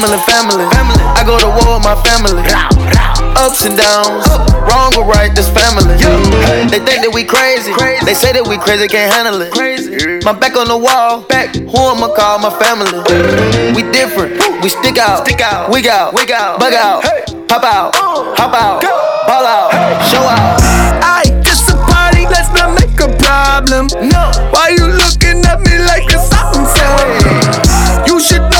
Family, family, I go to war with my family. Ups and downs, wrong or right, this family. They think that we crazy. They say that we crazy, can't handle it. My back on the wall, back. Who I'ma call my family? We different, we stick out, stick out, wig out, wig out, bug out, pop out, hop out, ball out, show out. I just a party, let's not make a problem. No, Why you looking at me like it's something You should know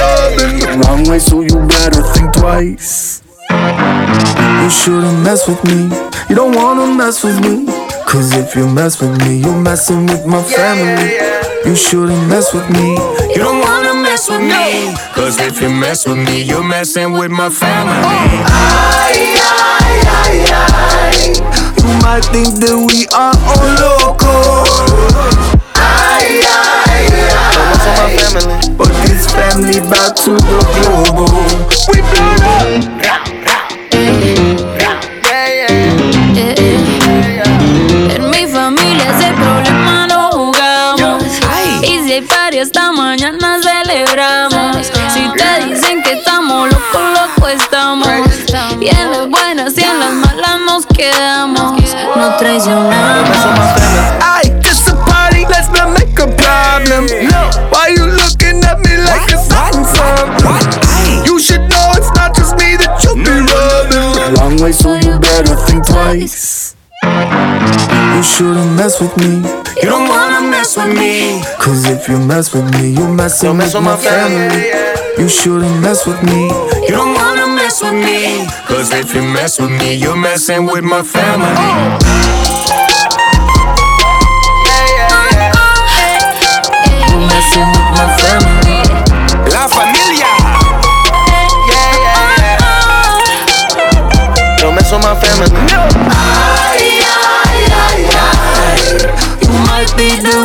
the wrong way, so you better think twice. You shouldn't mess with me. You don't wanna mess with me. Cause if you mess with me, you're messing with my family. You shouldn't mess with me. You don't wanna mess with me. Cause if you mess with me, you're messing with my family. Oh. Ay, ay, ay, ay. You might think that we are all loco. Ay, ay, what's on my ay. family? But this family back to the global. We. En mi familia ese problema no jugamos. Y si hay party hasta mañana celebramos. Si te dicen que estamos locos, locos estamos. Y en las buenas y en las malas nos quedamos. No traicionamos. I problem. Why you looking at me like it's something something? You should know it's not just me that you be mm-hmm. rubbing. Wrong way, so you better think twice. You shouldn't mess with me. You don't wanna mess with me. Cause if you mess with me, you're messing mess with with my my family, family. You shouldn't mess with me. You don't wanna mess with me. Cause if you mess with me, you're messing with my family. Oh. Mess with my family. Ay, ay, ay, ay. You might think that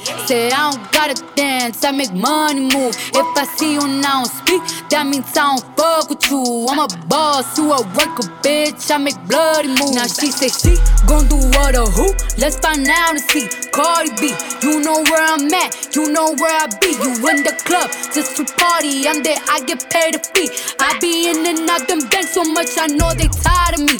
I don't gotta dance, I make money move. If I see you now speak, that means I um don't fuck with you. I'm a boss, you a worker, bitch. I make bloody moves. Now she say she gon' do what or who? Let's find out and see. Cardi B, you know where I'm at, you know where I be. You in the club just to party, I'm there, I get paid a fee. I be in and out them banks so much, I know they tired of me.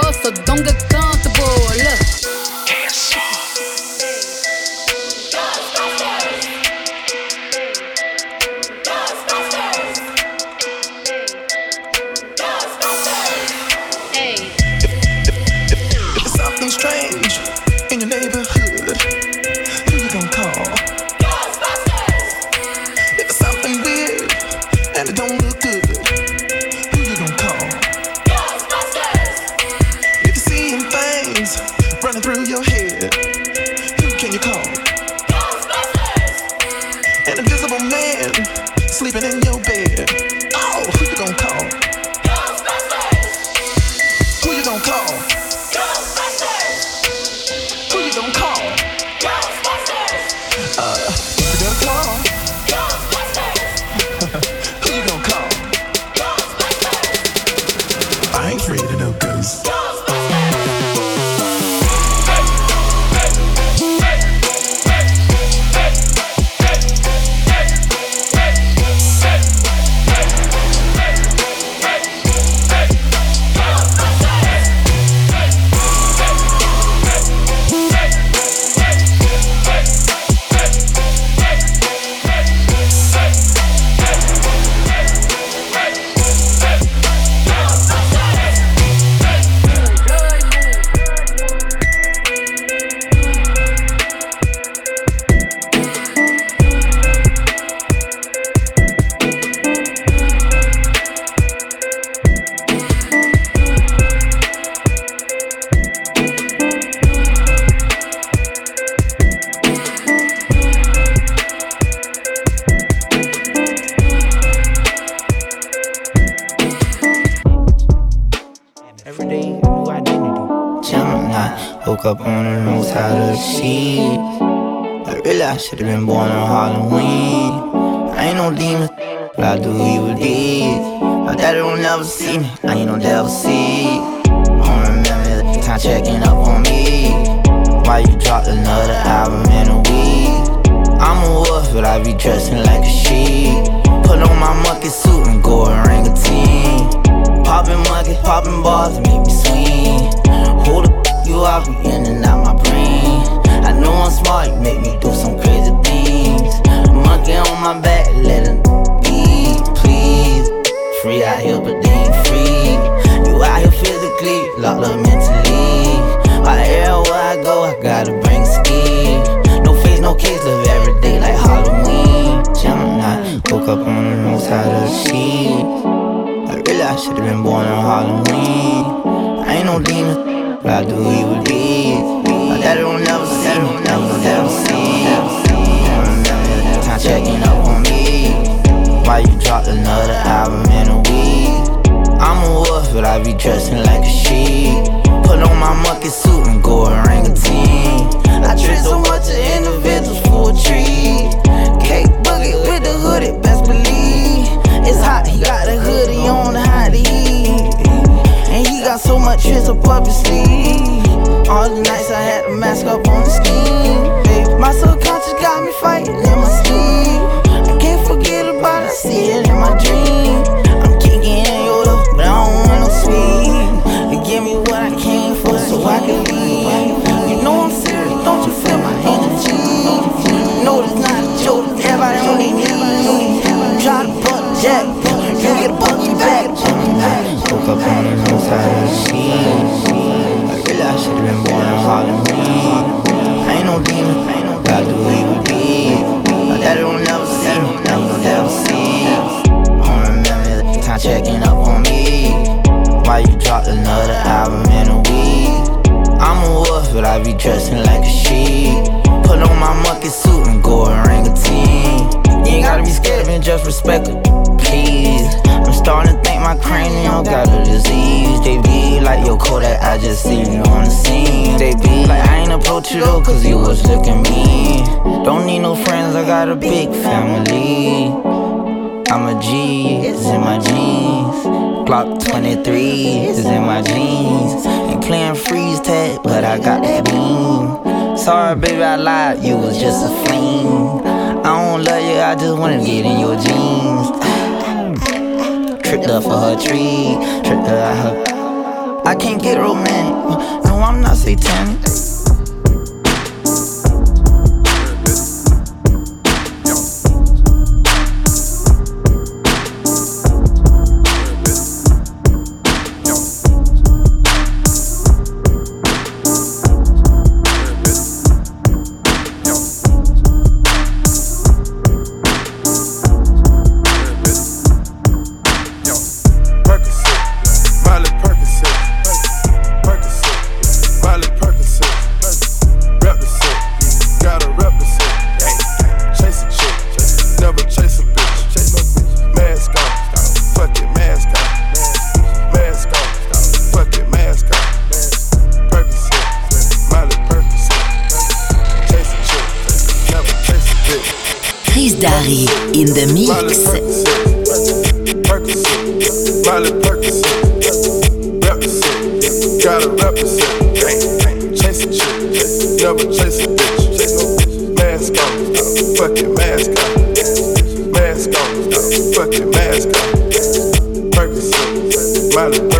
I realized I should've been born on Halloween. I ain't no demon, but I do evil deeds. My daddy don't never see me, I ain't no devil see. Don't remember the time checking up on me. Why you dropped another album in a week? I'm a wolf, but I be dressing like a sheep. Put on my monkey suit and go orangutan. Poppin' monkey, poppin' balls, make me swing. Who the f you be in and out. I know I'm smart, you make me do some crazy things. Monkey on my back, let him be, please. Free out here, but they ain't free. You out here physically, locked up mentally. Why everywhere I go, I gotta bring ski. No face, no case, live every day like Halloween. Gemini, woke up on the wrong side of the sheet. I really I should've been born on Halloween. I ain't no demon, but I do evil deeds. Daddy don't never see me. Remember time checking up on me. Why you dropped another album in a week? I'm a wolf, but I be dressing like a sheep. Put on my monkey suit and go orangutan. I trick so much of individuals for a treat. Cake boogie with the hoodie, best believe. It's hot, he got the hoodie on the hot heat. And he got so much tricks up up his sleeve. All the nights I had to mask up on the scheme. Babe, my subconscious got me fighting in my sleep. I can't forget about it, I see it in my dream. I'm kicking in your door, but I don't want no sweet. Give me what I came for so I can leave. You know I'm serious, don't you feel my energy? Know it's not a joke, everybody on their knees. Try to butt jack, you get a bucky back. Woke up on the wrong side of the sheet. I I should've been born on Halloween. I ain't no demon, I ain't no God do evil deeds. My daddy don't never see me, never, never see. Don't remember the time checking up on me. Why you dropped another album in a week? I'm a wolf, but I be dressing like a sheep. Put on my monkey suit and go orangutan. You ain't gotta be scared me, just respect it, please. Starting to think my cranium got a disease. They be like, yo, Kodak, I just see you on the scene. They be like, I ain't approach you though, cause you was looking mean. Don't need no friends, I got a big family. I'm a G, it's in my jeans. Glock 23 is in my jeans. Ain't playing freeze tag, but I got that beam. Sorry, baby, I lied, you was just a fling. I don't love you, I just wanna get in your jeans. Tripped up for her tree, tripped her out her. I can't get romantic, no, I'm not satanic.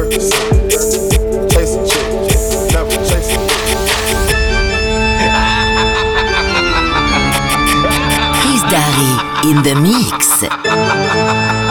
Shit, never Chris Darry in the mix.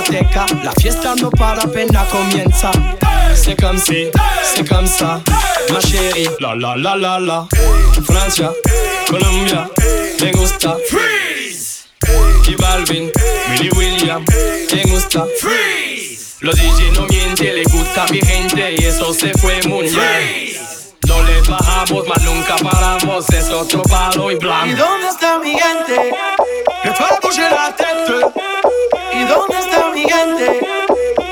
Discoteca, la fiesta no para apenas comienza. C'est comme si, c'est comme ça, ma chérie. La la la la la. Francia, Colombia, me gusta. Freeze. Y Balvin, Willy William, me gusta. Freeze. Los DJ no mienten, le gusta a mi gente y eso se fue muy bien. No le bajamos, mas nunca paramos, es otro palo y ¿Y blanco. dónde está mi gente? Que fue la tête. ¿Y dónde está mi gente?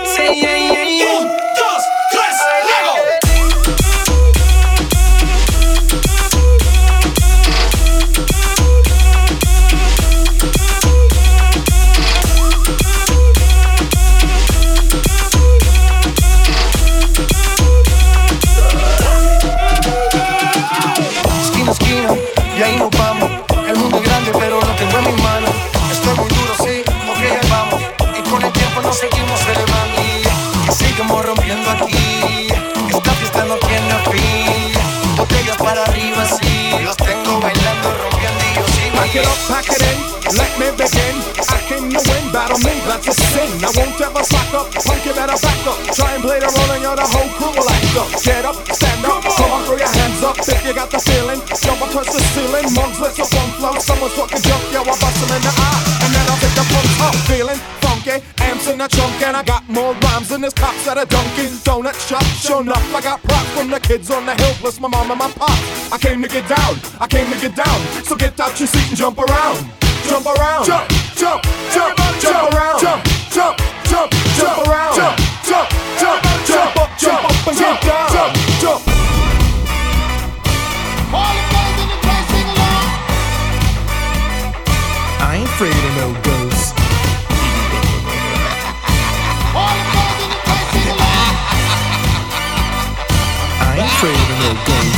Sí, yeah, yeah, yeah. Pack it up, pack it in, let me begin. I came to win, battle me, that's a sin. I won't ever slack up, punk you better back up. Try and play the role and you're the whole crew will act up. Get up, stand up, someone throw your hands up if you got the feeling. Jump up towards the ceiling, mugs, let's up on flow. Someone's talking junk, yo, I bust them in the eye. And then I'll take the pumps up, feeling in the trunk and I got more rhymes than there's cops at a Dunkin' Donut shop. Sure enough, I got props from the kids on the hill, plus my mom and my pop. I came to get down, I came to get down. So get out your seat and jump around, jump around, jump, jump, jump, jump, jump around, jump, jump, jump, jump around, jump, jump, jump, jump up, jump up and jump down, jump, jump. I ain't afraid of no no games.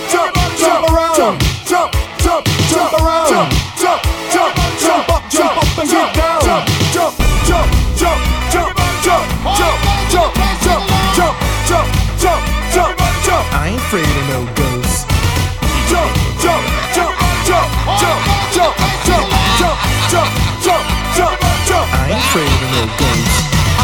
jump, jump around. Jump, jump, jump, jump around. Jump, jump, jump, jump up, jump up and get down. Jump, jump, jump, jump, jump, jump, jump, jump, jump, jump, jump, jump, jump, jump. I ain't afraid of no ghosts. Jump, jump, jump, jump, jump, jump, jump, jump, jump, jump, jump, jump. I ain't afraid of no ghosts.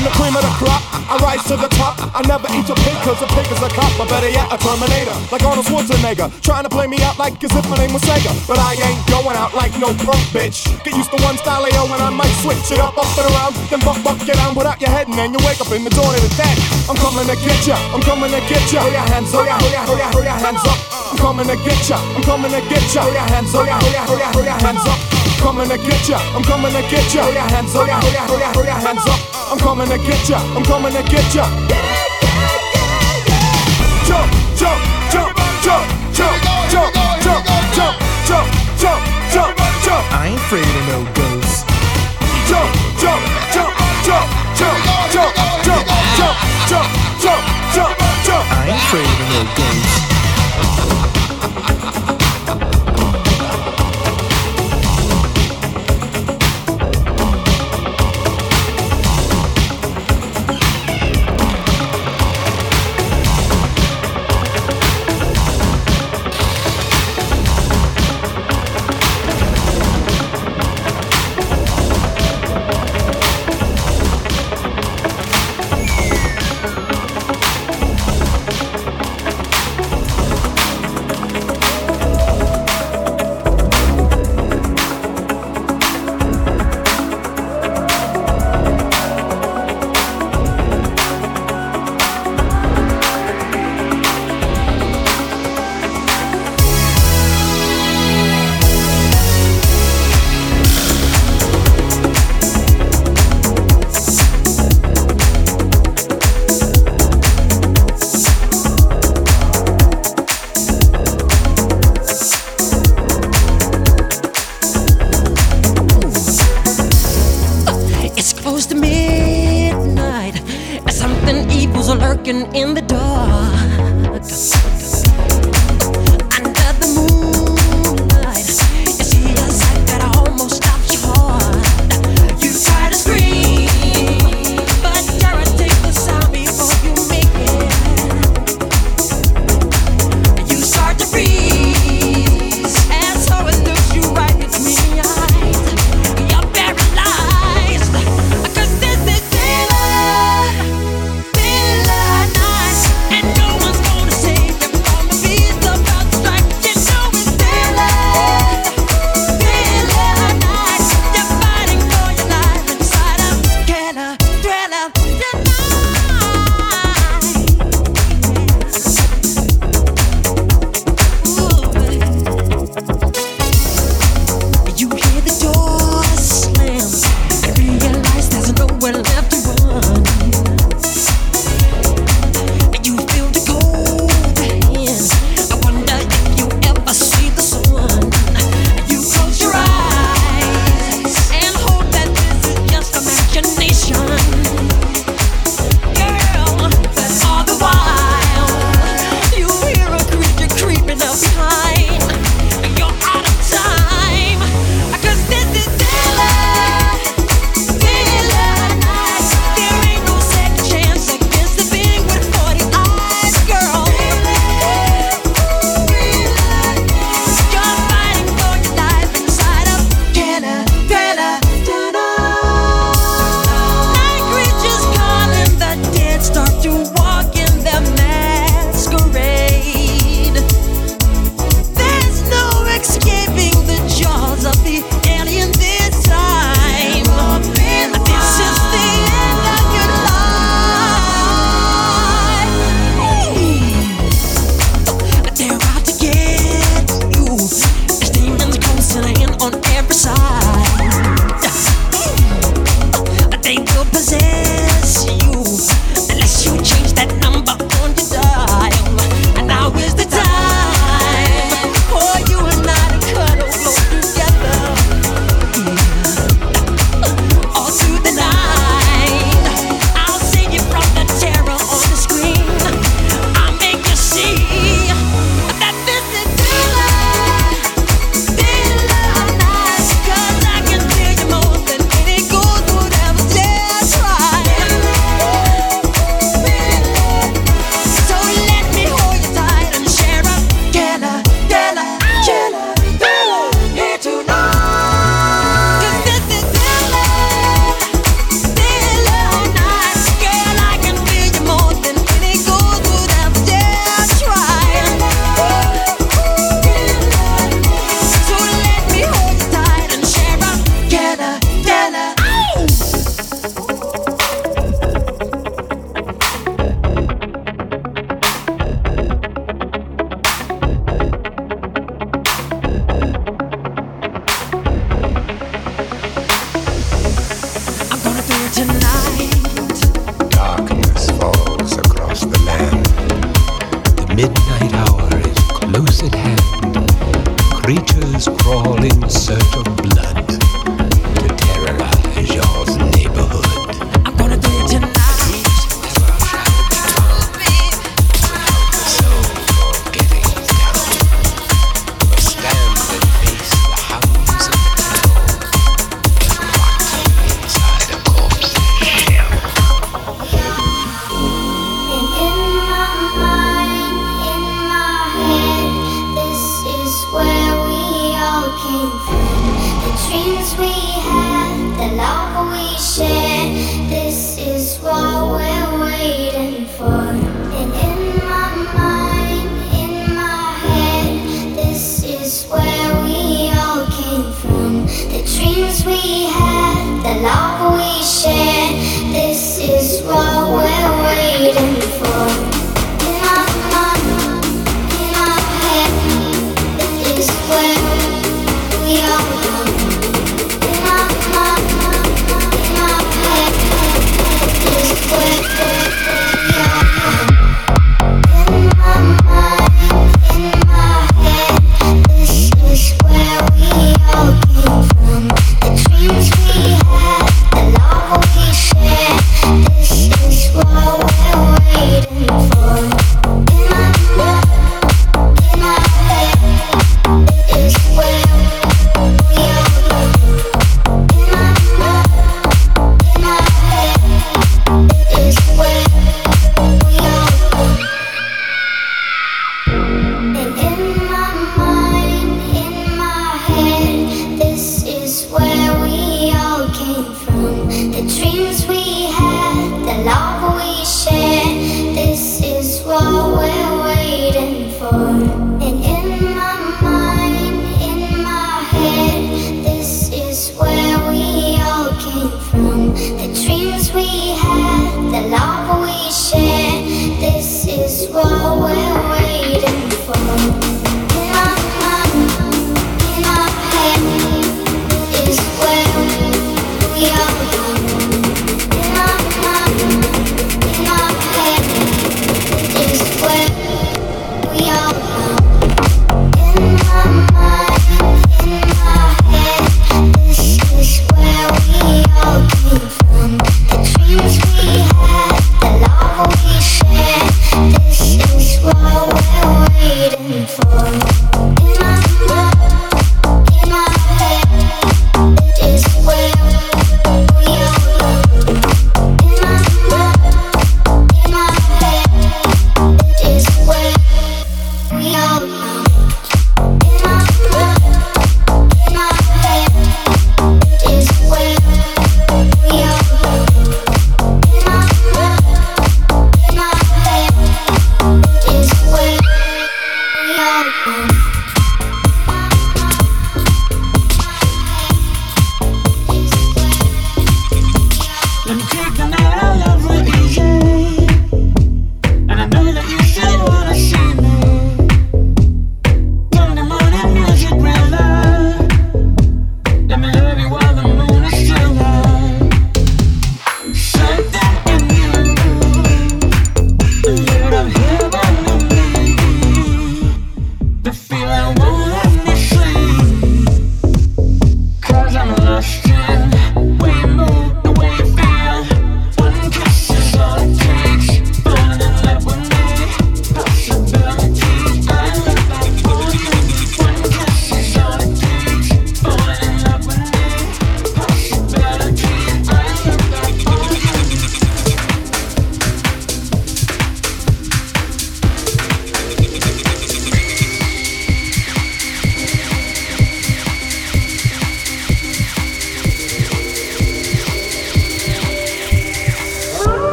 I'm the cream of the crop. I rise to the top. I never eat a pig cause a pig is a cop. Or better yet, a Terminator. Like Arnold Schwarzenegger. Trying to play me out like as if my name was Sega. But I ain't going out like no punk bitch. Get used to one style yo and I might switch it up, up and around. Then buck, buck, get down, put out your head and then you wake up in the dawn of the dead. I'm coming to get ya. I'm coming to get ya. Hold your hands up. Hold your, your, hold your hands up. I'm coming to get ya. I'm coming to get ya. Hold your hands up. Hold your, throw your, throw your hands up. I'm coming to get ya. I'm coming to get ya. Hold your hands up. Hold your, throw your, throw your hands up. I'm coming to get ya. I'm coming to get ya. Jump, jump, jump, jump, jump, jump, jump, jump.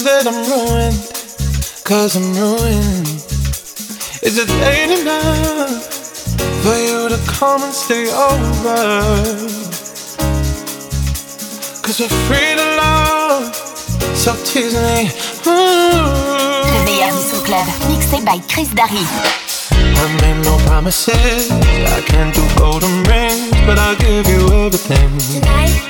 knows that I'm ruined, cause I'm ruined. Is it late enough for you to come and stay over? Cause we're free to love, so tease me. The Club, mixed by Chris Darry. I made no promises, I can't do golden rings, but I'll give you everything. Tonight.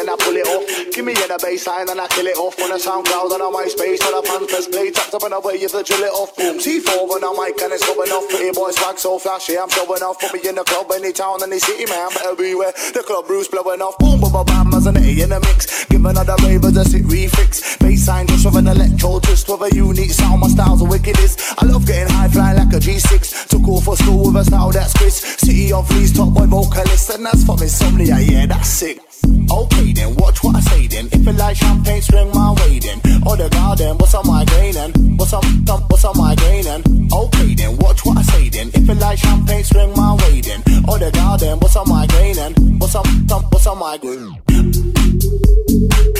and I pull it off. Give me in a baseline and I kill it off. On a SoundCloud and on MySpace, on a fan press play. Tapped up and away, you to drill it off. Boom, T4 on a mic and it's going off. Pretty boy swag so flashy, I'm showing off. Put me in the club, any town, any city, man. Better everywhere. The club Bruce blowing off. Boom, boom, bam, as an A in a mix. Give another ravers a sit refix. Baseline just with an electro twist with a unique sound. My style's the wickedest. I love getting high, flying like a G6. Took off for school with a style that's Chris. City of Lee's top boy vocalist, and that's from insomnia. Yeah, that's sick. Okay then, watch what I say then. If it like champagne, swing my way then. Oh the garden, what's on my gain and what's on um, what's on my gain and okay then, watch what I say then. If it like champagne, swing my way then. Oh the garden, what's on my gain and what's on um, what's on my gain.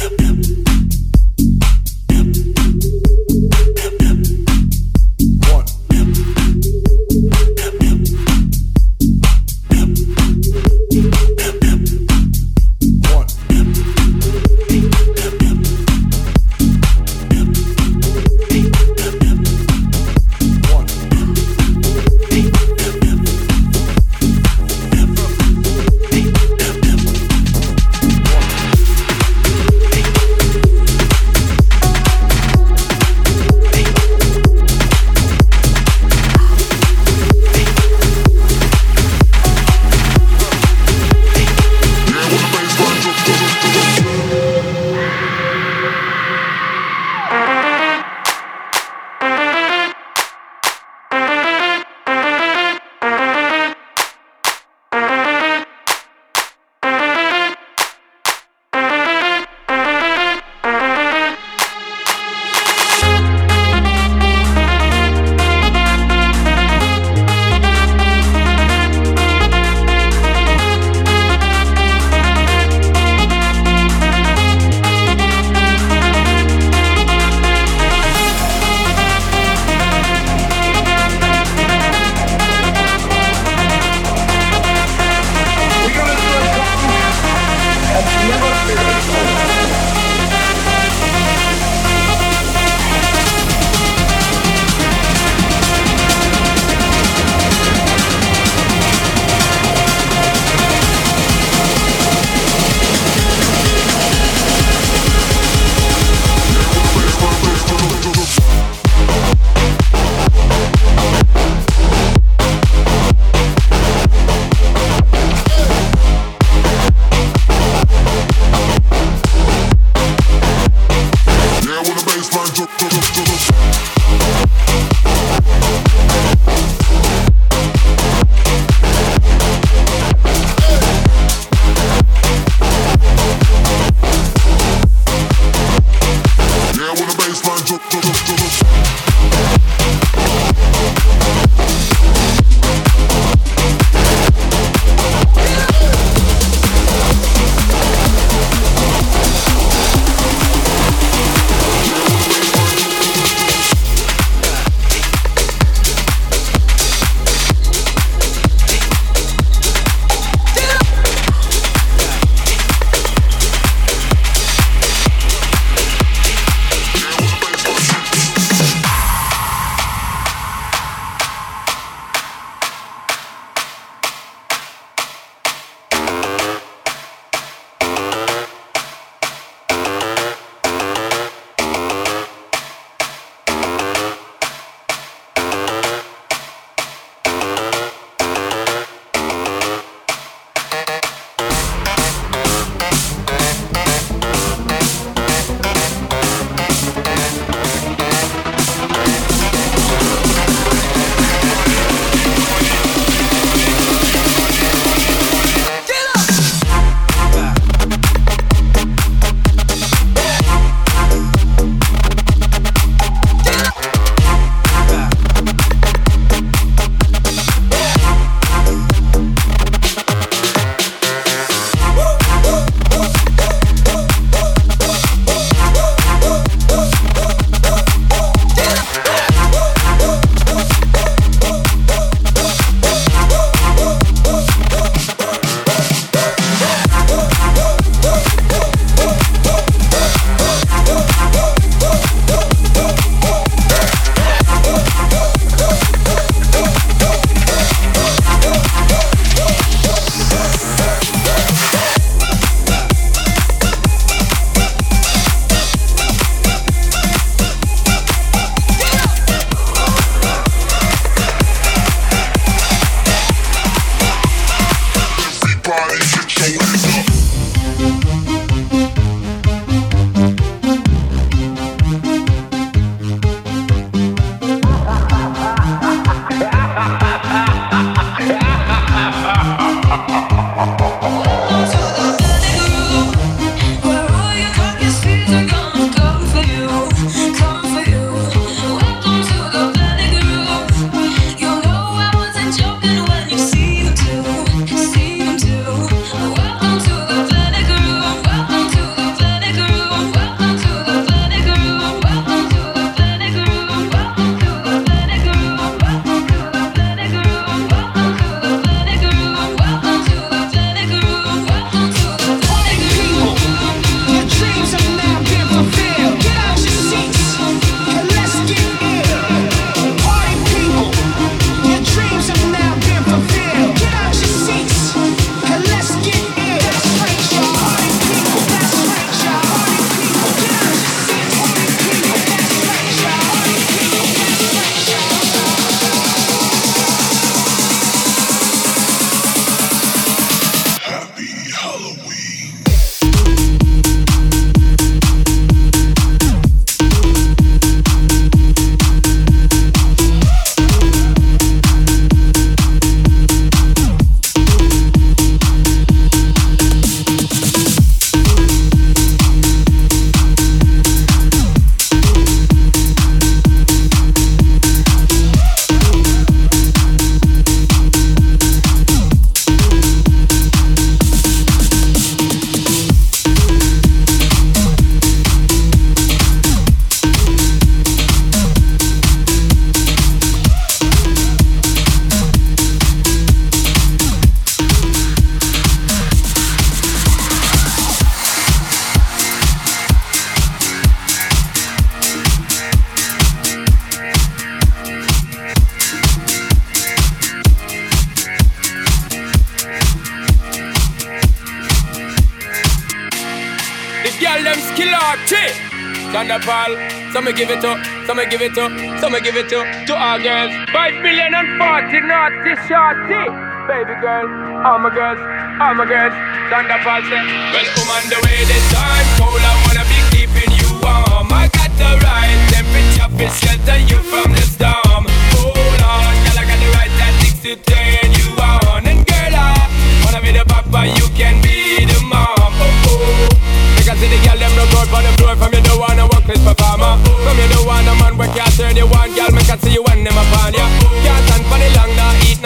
Me give it up, so me give it up, so me give it up to our girls. Five million and forty naughty shorty. Baby girl, all my girls, all my girls. Thunderfall say, eh. well, on the way this time. Cold, I wanna be keeping you warm. I got the right temperature shelter you from the storm.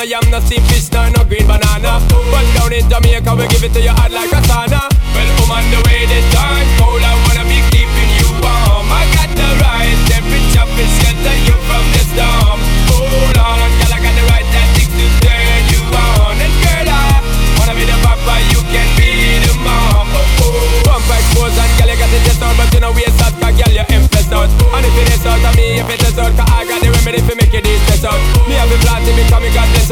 Nah Eat no steamed fish, no, no green banana. But down in Jamaica, we give it to you hot like a sauna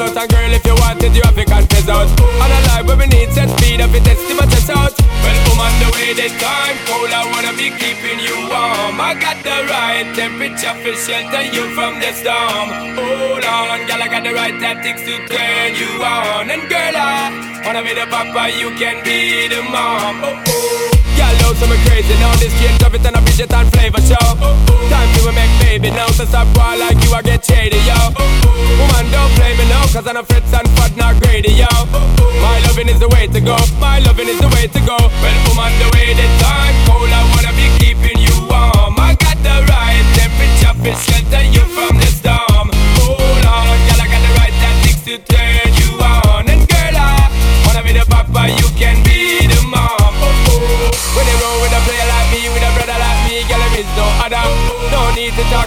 out. And girl, if you want it, you have to confess out. And a life where we need set speed If it test, my test out. Well, I'm on the way this time Cold, I wanna be keeping you warm. I got the right temperature for shelter you from the storm. Hold on, girl, I got the right tactics to turn you on. And girl, I wanna be the papa, you can be the mom. Oh, oh Love so me crazy now This change of it and a and flavor show Time to make baby now So stop cry like you I get shady, yo. Woman, don't play me now Cause I'm a fritz and fat, not greedy, yo. My loving is the way to go My loving is the way to go. Well, woman, the way the time cold I wanna be keeping you warm. I got the right temperature for shelter you from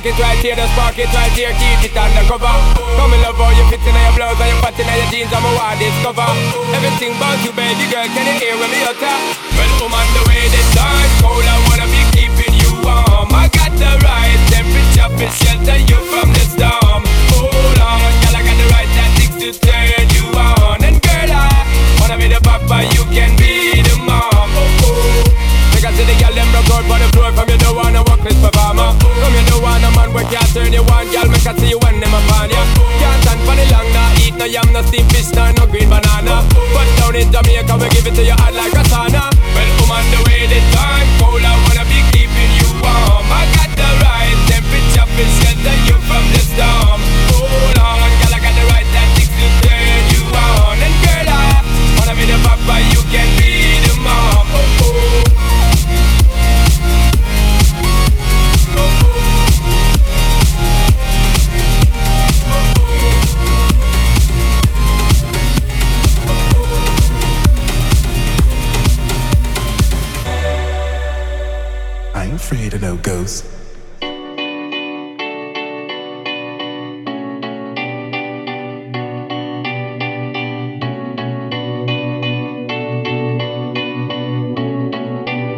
to talk it right here The spark it right here Keep it undercover. Come in love how you fit in your blouse And you fat in your jeans I'm a wild discover. Everything about you baby girl Can you hear when me utter? Well, I'm on the way this time Cold, I wanna be keeping you warm. I got the right temperature For shelter you from the storm. Hold on, girl, I got the right tactics to turn you on. And girl, I wanna be the papa You can be the mom. Oh, oh. I see the girl them broke out on the floor From you don't wanna work this where can't turn you on Girl, make I see you when them upon ya. Can't stand for the long, nah Eat no yam, no steamed fish, no, no green banana. But down in Jamaica, we give it to you hot like a sauna. Well, on the way this time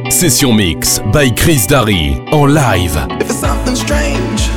Session Mix by Chris Darry en live. If it's something strange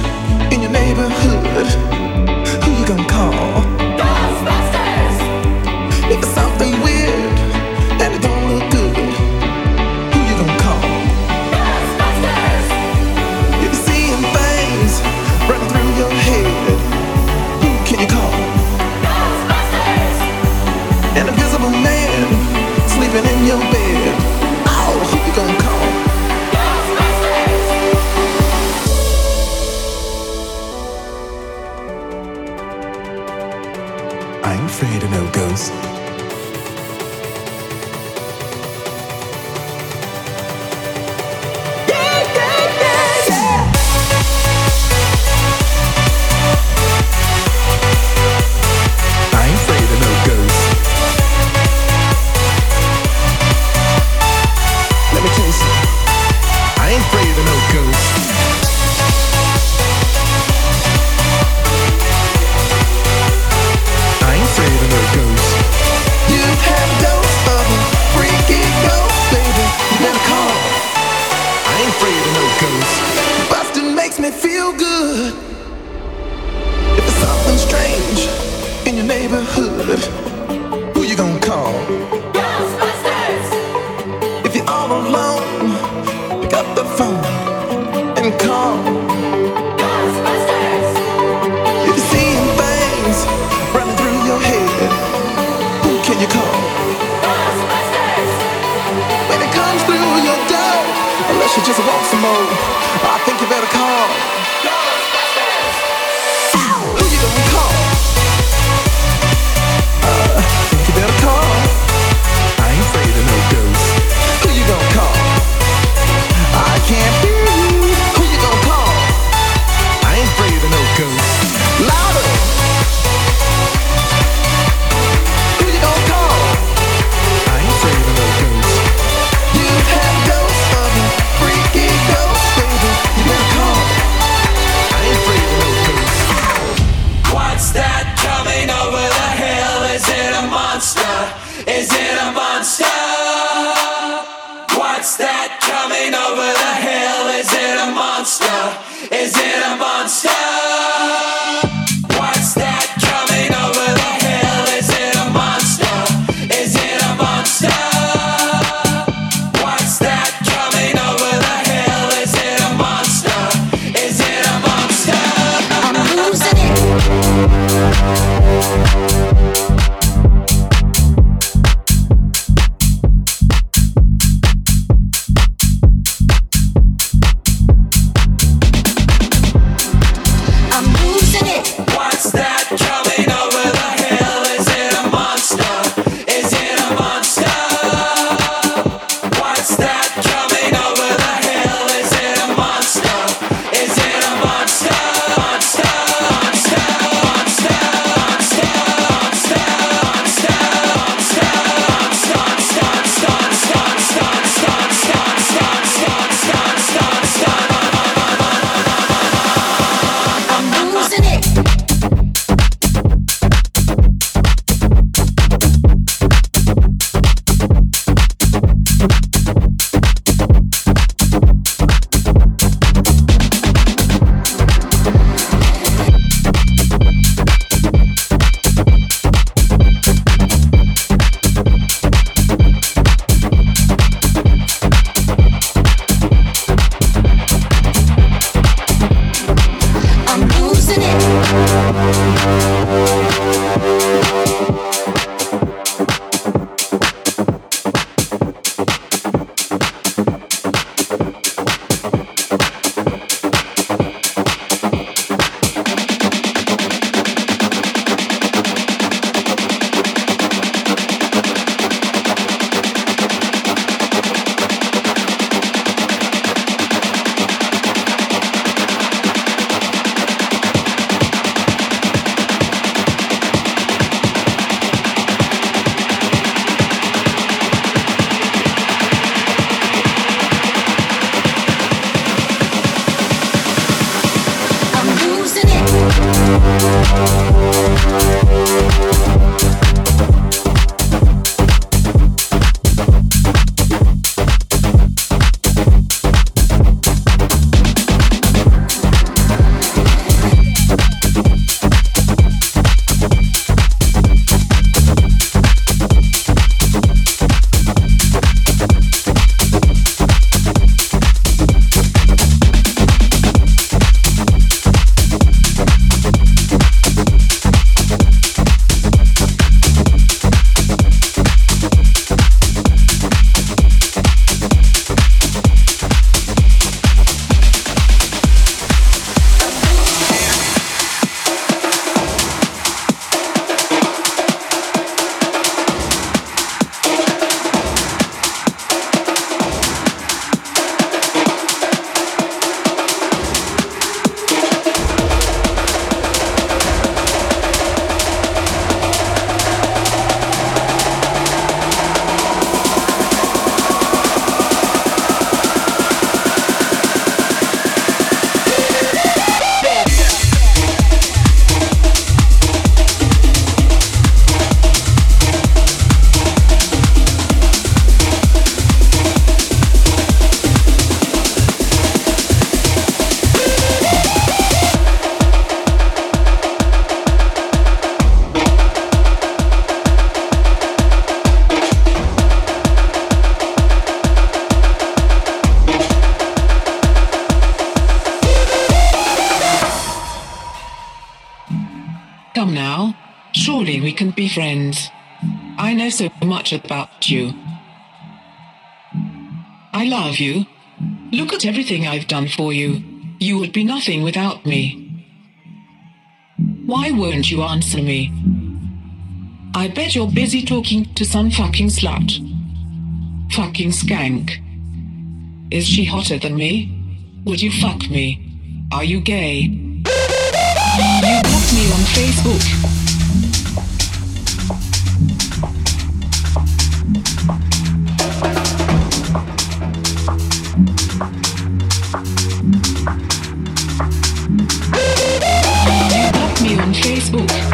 we can be friends. I know so much about you. I love you. Look at everything I've done for you. You would be nothing without me. Why won't you answer me? I bet you're busy talking to some fucking slut. Fucking skank. Is she hotter than me? Would you fuck me? Are you gay? Me on Facebook. Facebook.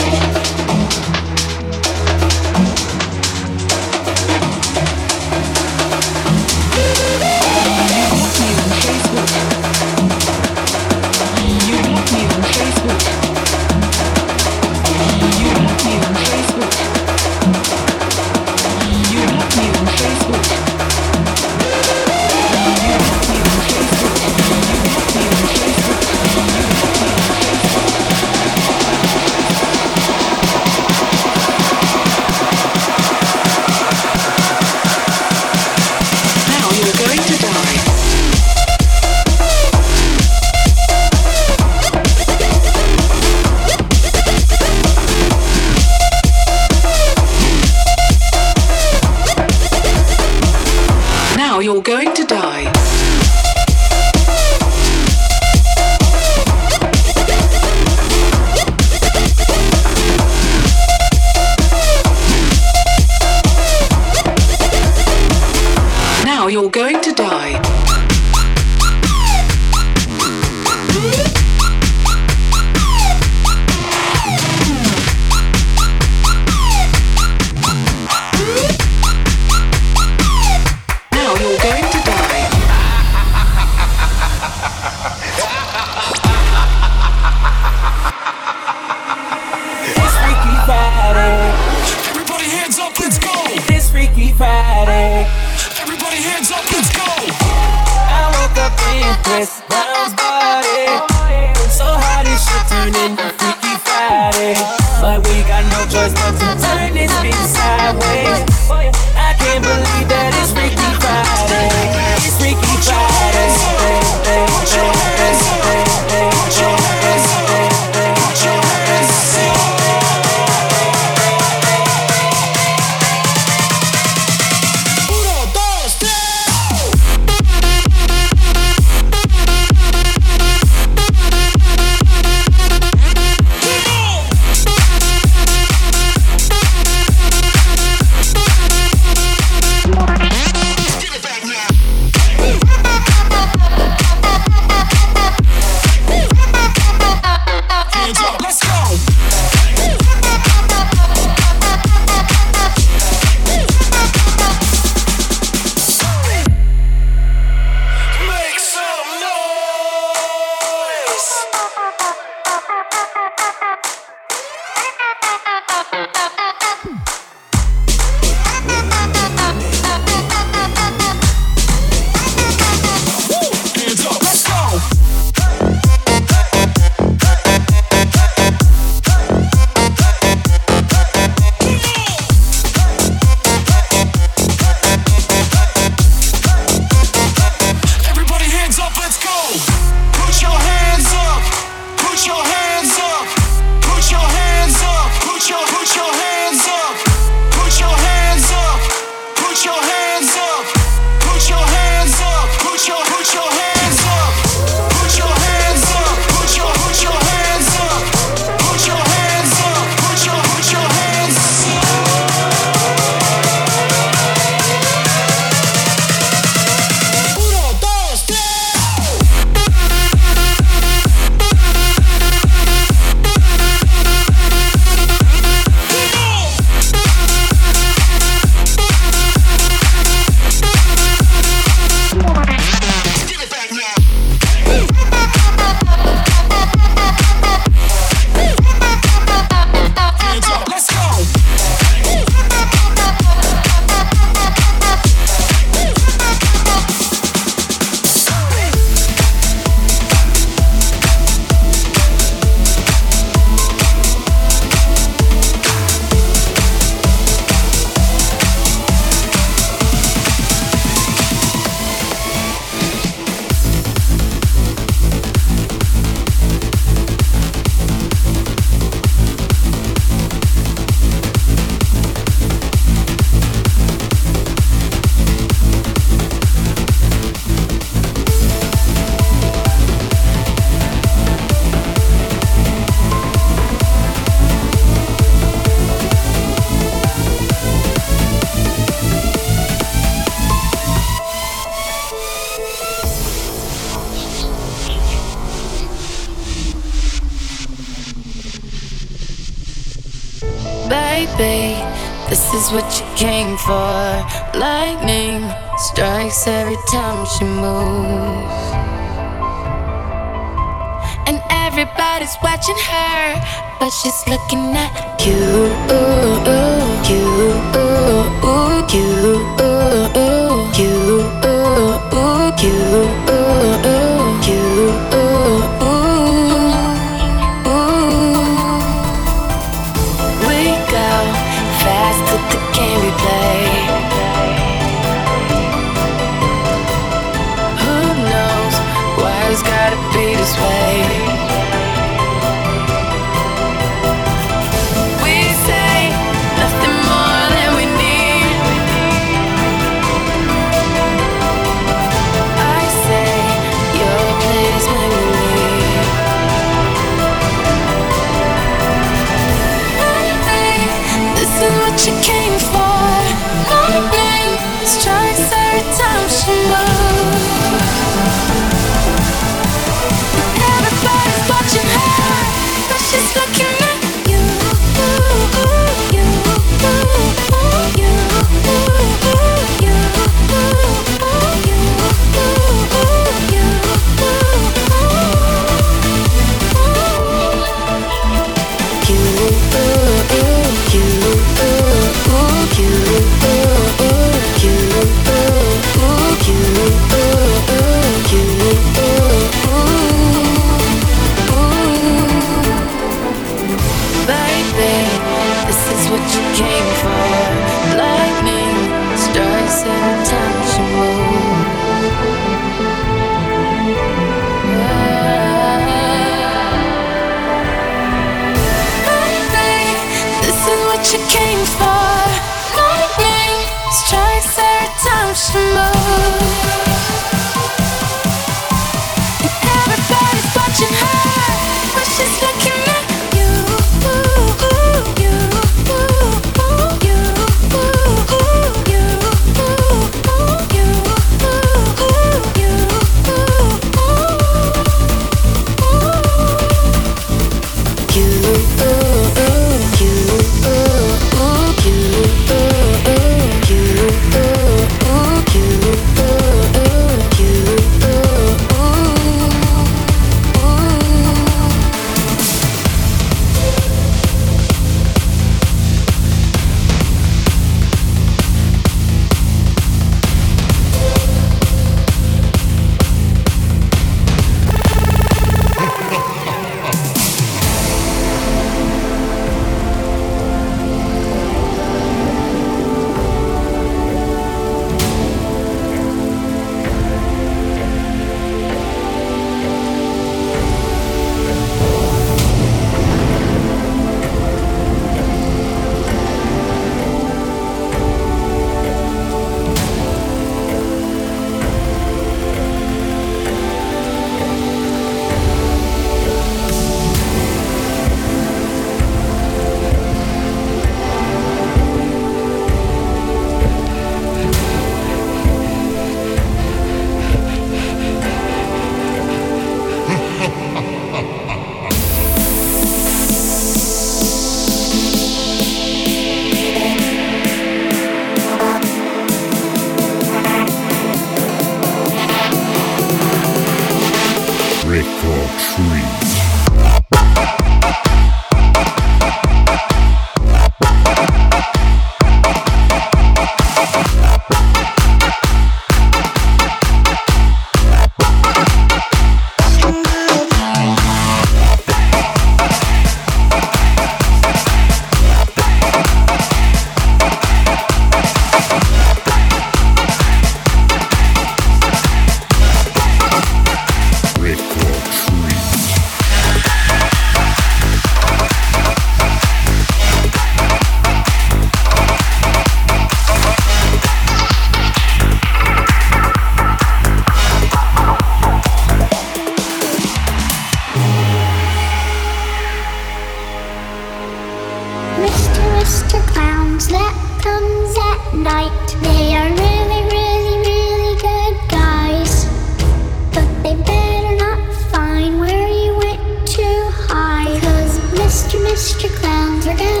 Went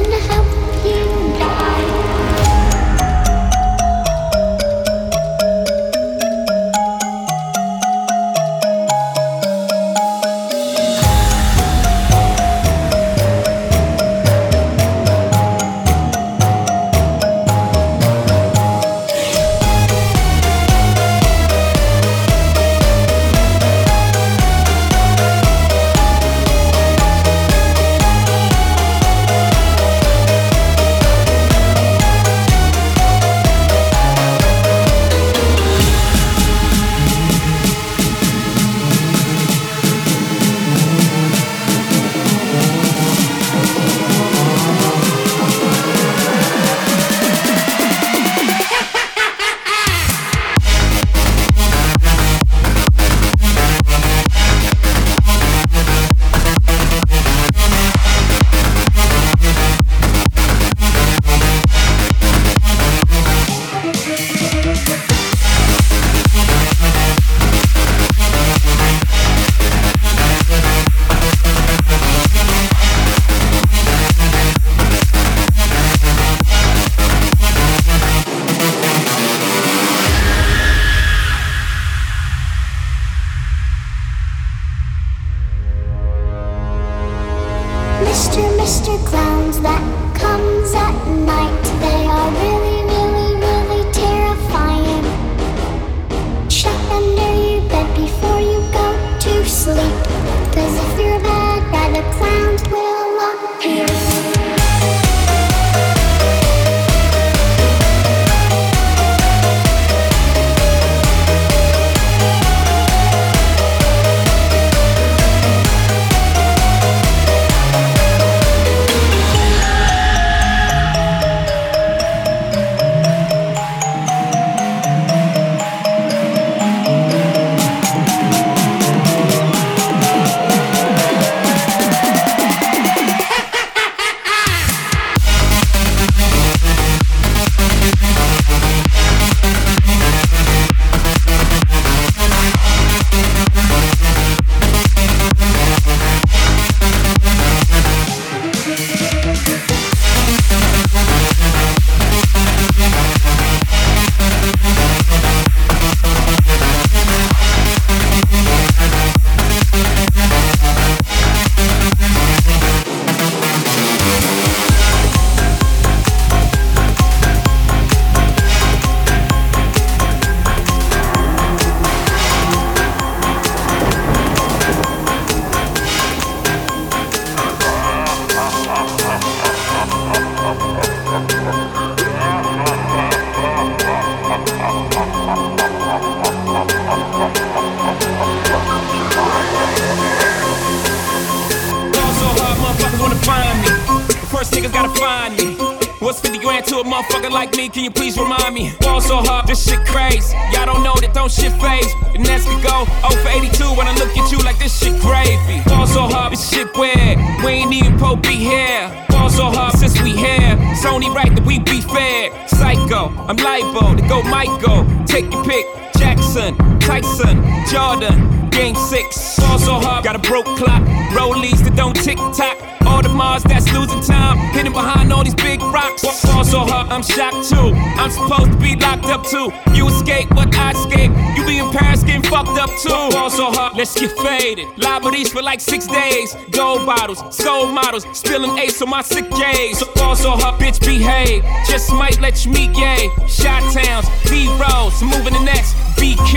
like six days. Gold bottles, soul models. Spilling ace on my sick days. So ball so hard, bitch behave. Just might let you meet gay. Shot towns, B rolls, moving the Nets BK.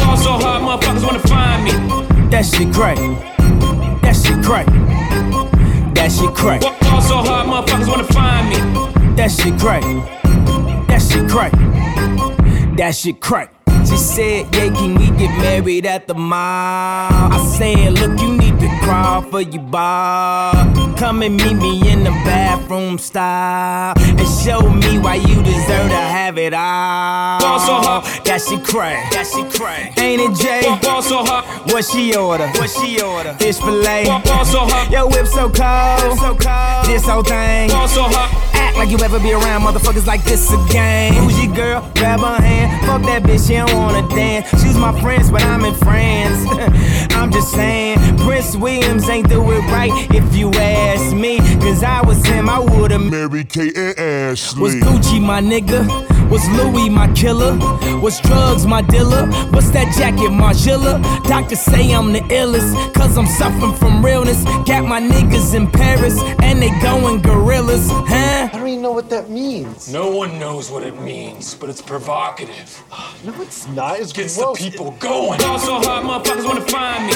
Ball so hard, motherfuckers wanna find me. That shit crack. That shit crack. That shit crack. Ball so hard, motherfuckers wanna find me. That shit crack. That shit crack. That shit crack. She said, Yeah, can we get married at the mall? I said, Look, you need to crawl for your bar. Come and meet me in the bathroom style and show me why you deserve to have it all. Ball so hard. That shit crack. That shit crack. Ain't it, Jay? Ball so hard. What she order? What she order? Fish fillet. Ball so hard. Yo, whip so cold. So cold. This whole thing. Ball so. Uh-huh. Act like you ever be around motherfuckers like this again. Who's your girl? Grab her hand. Fuck that bitch, she don't wanna dance. She's my friends, but I'm in France. I'm just saying, Prince Williams ain't do it right if you ask me. Cause I was him, I would've married Kate and Ashley. Was Gucci my nigga? Was Louis my killer? Was drugs my dealer? What's that jacket, Margiela? Doctors say I'm the illest, cause I'm suffering from realness. Got my niggas in Paris, and they going gorillas, huh? I don't even know what that means. No one knows what it means, but it's provocative. No, it's not. It's Gets gross. the people going. Ball so hard, motherfuckers wanna find me.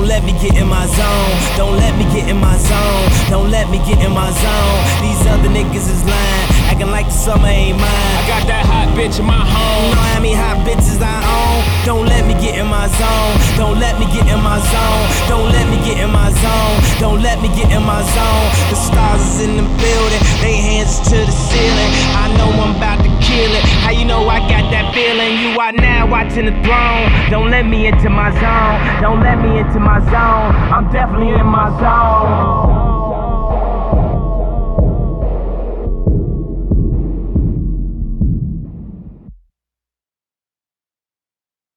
Don't let me get in my zone. Don't let me get in my zone. Don't let me get in my zone. These other niggas is lying, acting like the summer ain't mine. I got that hot bitch in my home. You know how many hot bitches I own? Don't let me get in my zone. Don't let me get in my zone. Don't let me get in my zone. Don't let me get in my zone. The stars is in the building. They hands to the ceiling. I know I'm about to kill it. How you know I got that feeling? You are now watching the throne. Don't let me into my zone. Don't let me into my zone. I'm definitely in my zone.